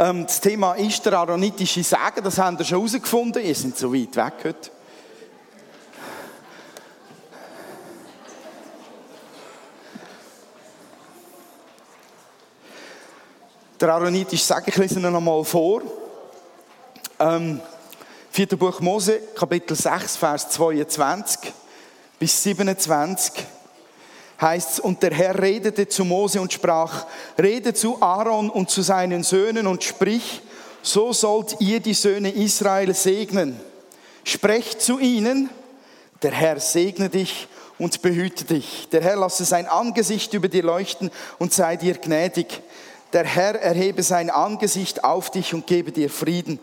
Ähm, das Thema ist der aaronitische Sagen, das haben wir schon herausgefunden. Ihr seid so weit weg heute. Der aaronitische Sagen, ich lese ihn noch mal vor. Ähm, 4. Buch Mose, Kapitel 6, Vers 22 bis 27 heißt und der Herr redete zu Mose und sprach, rede zu Aaron und zu seinen Söhnen und sprich, so sollt ihr die Söhne Israel segnen. Sprecht zu ihnen, der Herr segne dich und behüte dich. Der Herr lasse sein Angesicht über dir leuchten und sei dir gnädig. Der Herr erhebe sein Angesicht auf dich und gebe dir Frieden.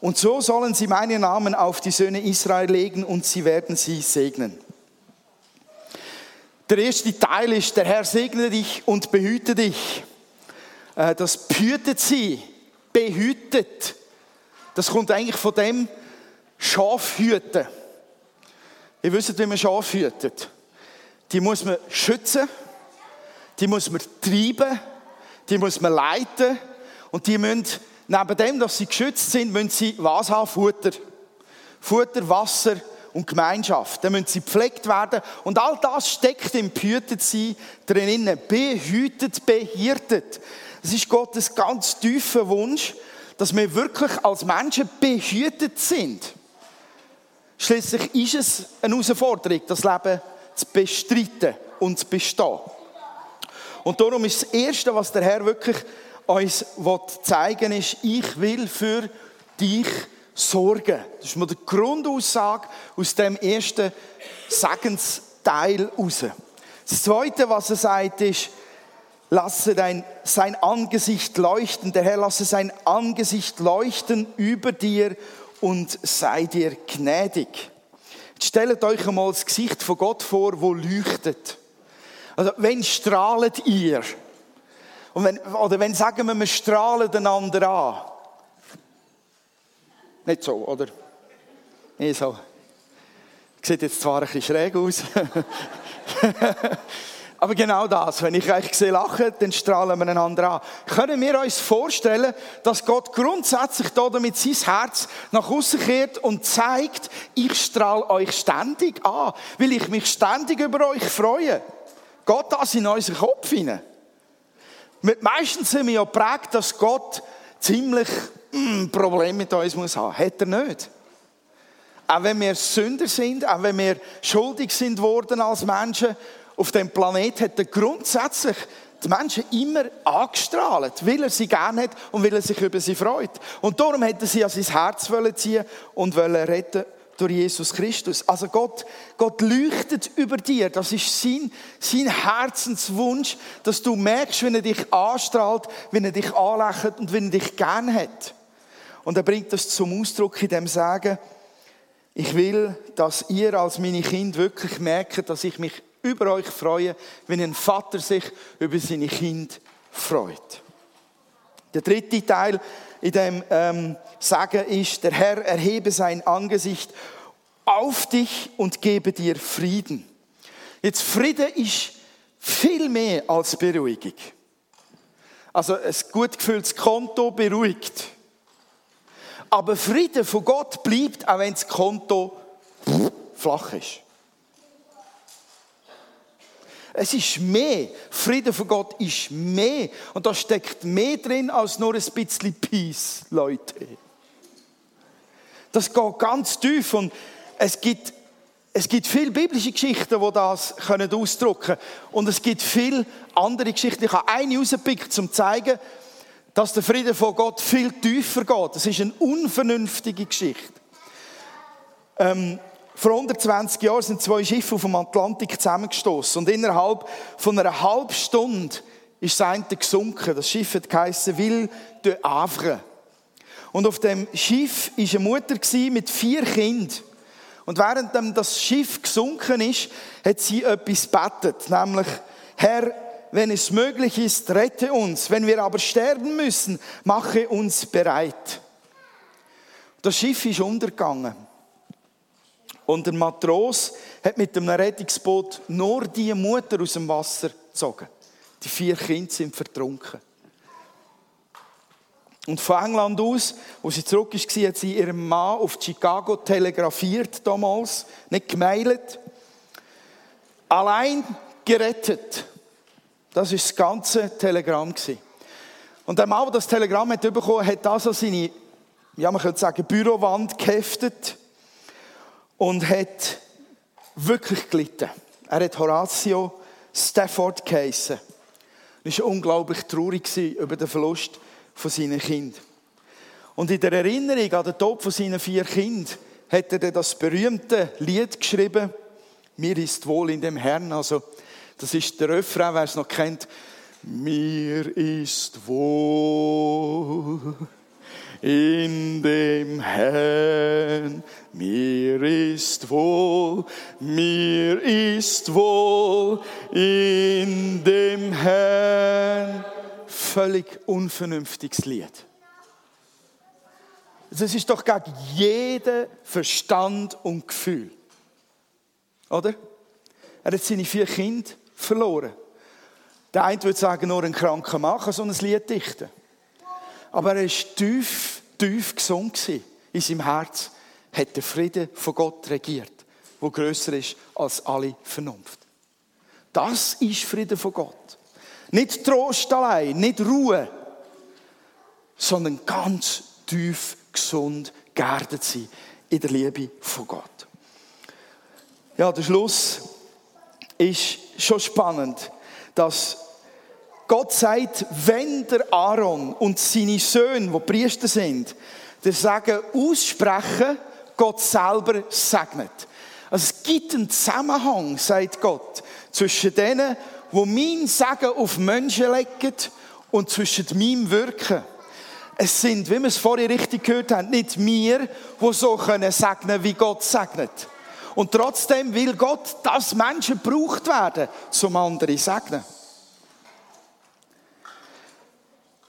Und so sollen sie meinen Namen auf die Söhne Israel legen und sie werden sie segnen. Der erste Teil ist, der Herr segne dich und behüte dich. Äh, das behütet sie, behütet. Das kommt eigentlich von dem Schafhüten. Ihr wisst, wie man Schaf hütet. Die muss man schützen, die muss man treiben, die muss man leiten und die müssen, neben dem, dass sie geschützt sind, müssen sie was haben? Futter. Futter, Wasser und Gemeinschaft. Dann müssen sie gepflegt werden. Und all das steckt im Behütet sein drinnen. Behütet, behirtet. Das ist Gottes ganz tiefer Wunsch, dass wir wirklich als Menschen behütet sind. Schließlich ist es eine Herausforderung, das Leben zu bestreiten und zu bestehen. Und darum ist das Erste, was der Herr wirklich uns zeigen will, ist, ich will für dich sorgen. Das ist mal die Grundaussage aus dem ersten Segensteil raus. Das Zweite, was er sagt, ist, lasse dein, sein Angesicht leuchten. Der Herr lasse sein Angesicht leuchten über dir und sei dir gnädig. Jetzt stellt euch einmal das Gesicht von Gott vor, wo leuchtet. Also, wenn strahlt ihr? Und wenn, oder wenn sagen wir, wir strahlen einander an. Nicht so, oder? Nicht so. Sieht jetzt zwar ein bisschen schräg aus. Aber genau das, wenn ich euch sehe lachen, dann strahlen wir einander an. Können wir uns vorstellen, dass Gott grundsätzlich da damit sein Herz nach außen kehrt und zeigt, ich strahle euch ständig an, weil ich mich ständig über euch freue? Geht das in unseren Kopf hinein? Meistens sind wir ja prägt, dass Gott ziemlich ein mm, Problem mit uns muss haben. Hat er nicht. Auch wenn wir Sünder sind, auch wenn wir schuldig sind worden als Menschen auf dem Planet, hat er grundsätzlich die Menschen immer angestrahlt, weil er sie gerne hat und weil er sich über sie freut. Und darum hätte er sie an sein Herz ziehen und retten durch Jesus Christus. Also Gott, Gott leuchtet über dir. Das ist sein, sein Herzenswunsch, dass du merkst, wenn er dich anstrahlt, wenn er dich anlächelt und wenn er dich gern hat. Und er bringt das zum Ausdruck in dem Sagen, ich will, dass ihr als meine Kinder wirklich merkt, dass ich mich über euch freue, wenn ein Vater sich über seine Kinder freut. Der dritte Teil in dem ähm, Sagen ist, der Herr erhebe sein Angesicht auf dich und gebe dir Frieden. Jetzt Frieden ist viel mehr als Beruhigung. Also ein gut gefülltes Konto beruhigt. Aber Frieden von Gott bleibt, auch wenn das Konto flach ist. Es ist mehr. Frieden von Gott ist mehr. Und da steckt mehr drin als nur ein bisschen Peace, Leute. Das geht ganz tief und es gibt, es gibt viele biblische Geschichten, die das ausdrücken können. Und es gibt viele andere Geschichten. Ich habe eine rausgepickt, um zu zeigen, dass der Friede von Gott viel tiefer geht. Das ist eine unvernünftige Geschichte. Ähm, vor 120 Jahren sind zwei Schiffe auf dem Atlantik zusammengestoßen und innerhalb von einer halben Stunde ist das eine gesunken. Das Schiff hat geheißen Ville de Havre. Und auf dem Schiff war eine Mutter mit vier Kindern. Und während das Schiff gesunken ist, hat sie etwas betet, nämlich, Herr, wenn es möglich ist, rette uns. Wenn wir aber sterben müssen, mache uns bereit. Das Schiff ist untergegangen. Und der Matros hat mit dem Rettungsboot nur die Mutter aus dem Wasser gezogen. Die vier Kinder sind vertrunken. Und von England aus, wo sie zurück ist, hat sie ihrem Mann auf Chicago telegrafiert damals, nicht gemailt. Allein gerettet. Das ist das ganze Telegramm Und der Mann, der das Telegramm hat bekommen, hat an seine, ja, man könnte sagen, Bürowand geheftet und hat wirklich gelitten. Er hat Horatio Stafford geheissen. Er war unglaublich traurig über den Verlust von seinen Kindern. Und in der Erinnerung an den Tod von seinen vier Kindern hat er das berühmte Lied geschrieben, Mir ist wohl in dem Herrn. Also, das ist der Refrain, wer es noch kennt. Mir ist wohl in dem Herrn. Mir ist wohl, mir ist wohl in dem Herrn. Völlig unvernünftiges Lied. Das ist doch gegen jeden Verstand und Gefühl. Oder? Er hat seine vier Kinder verloren. Der eine würde sagen, nur ein kranker Mann kann so ein Lied dichten. Aber er war tief, tief gesund in seinem Herz. Hat der Friede von Gott regiert, wo größer ist als alle Vernunft. Das ist Friede von Gott. Nicht Trost allein, nicht Ruhe, sondern ganz tief gesund geerdet sein in der Liebe von Gott. Ja, der Schluss ist schon spannend, dass Gott sagt, wenn der Aaron und seine Söhne, die Priester sind, das Sagen aussprechen, Gott selber segnet. Also es gibt einen Zusammenhang, sagt Gott, zwischen denen, wo mein Sagen auf Menschen legen und zwischen meinem Wirken. Es sind, wie wir es vorhin richtig gehört haben, nicht wir, die so können segnen, wie Gott segnet. Und trotzdem will Gott, dass Menschen gebraucht werden, zum anderen segnen.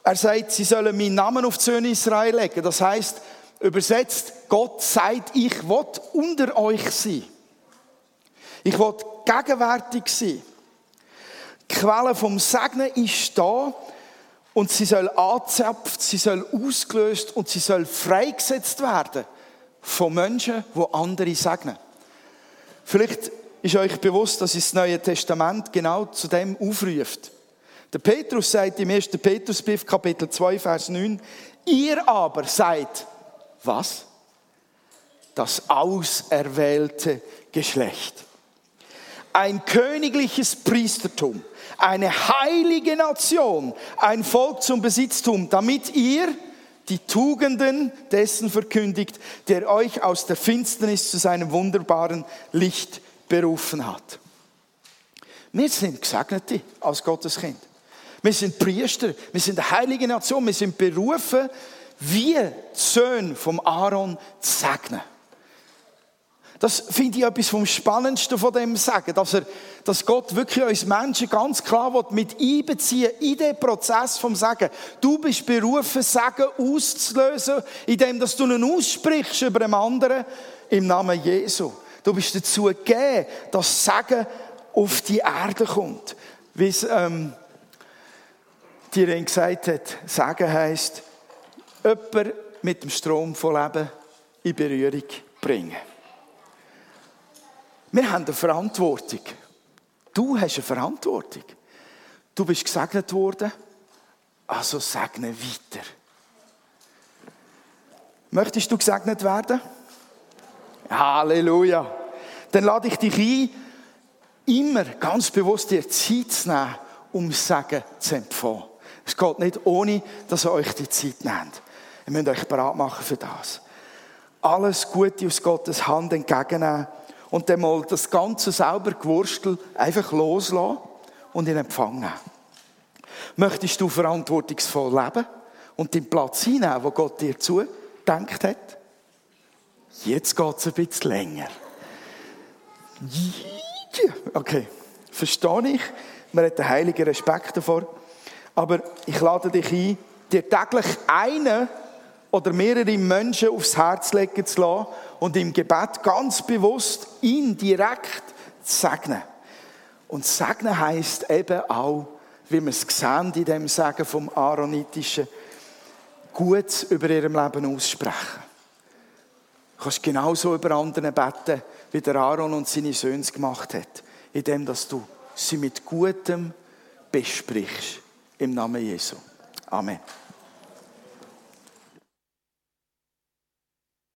Er sagt, sie sollen meinen Namen auf die Söhne Israel legen. Das heißt, übersetzt, Gott sagt, ich will unter euch sein. Ich will gegenwärtig sein. Die Quelle vom Segnen ist da und sie soll angezapft, sie soll ausgelöst und sie soll freigesetzt werden von Menschen, die andere segnen. Vielleicht ist euch bewusst, dass das Neue Testament genau zu dem aufruft. Der Petrus sagt im 1. Petrusbrief, Kapitel 2, Vers 9, ihr aber seid, was? Das auserwählte Geschlecht. Ein königliches Priestertum, eine heilige Nation, ein Volk zum Besitztum, damit ihr die Tugenden dessen verkündigt, der euch aus der Finsternis zu seinem wunderbaren Licht berufen hat. Wir sind Gesegnete als Gottes Kind. Wir sind Priester, wir sind eine heilige Nation, wir sind berufen, die Söhne vom Aaron zu segnen. Das finde ich etwas vom Spannendsten von dem Sagen, dass, er, dass Gott wirklich uns Menschen ganz klar will, mit einbeziehen in den Prozess vom Sagen. Du bist berufen, Sagen auszulösen, indem dass du ihn aussprichst über einen anderen im Namen Jesu. Du bist dazu gegeben, dass Sagen auf die Erde kommt. Wie es ähm, Ring gesagt hat, sagen heisst, jemand mit dem Strom von Leben in Berührung bringen. Wir haben eine Verantwortung. Du hast eine Verantwortung. Du bist gesegnet worden, also segne weiter. Möchtest du gesegnet werden? Halleluja. Dann lade ich dich ein, immer ganz bewusst dir Zeit zu nehmen, um Segen zu empfangen. Es geht nicht ohne, dass ihr euch die Zeit nehmt. Ihr müsst euch bereit machen für das. Alles Gute aus Gottes Hand entgegennehmen und dann mal das ganze sauber Gewurstel einfach loslassen und in Empfang nehmen. Möchtest du verantwortungsvoll leben und den Platz hinnehmen, wo Gott dir zugedenkt hat? Jetzt geht es ein bisschen länger. Okay, verstehe ich. Man hat einen heiligen Respekt davor. Aber ich lade dich ein, dir täglich einen oder mehrere Menschen aufs Herz legen zu lassen und im Gebet ganz bewusst ihn direkt zu segnen. Und segnen heißt eben auch, wie wir es sehen in dem Sagen vom Aaronitischen, Gutes über ihrem Leben aussprechen. Du kannst genauso über andere beten, wie der Aaron und seine Söhne es gemacht hat, indem dass du sie mit Gutem besprichst. Im Namen Jesu. Amen.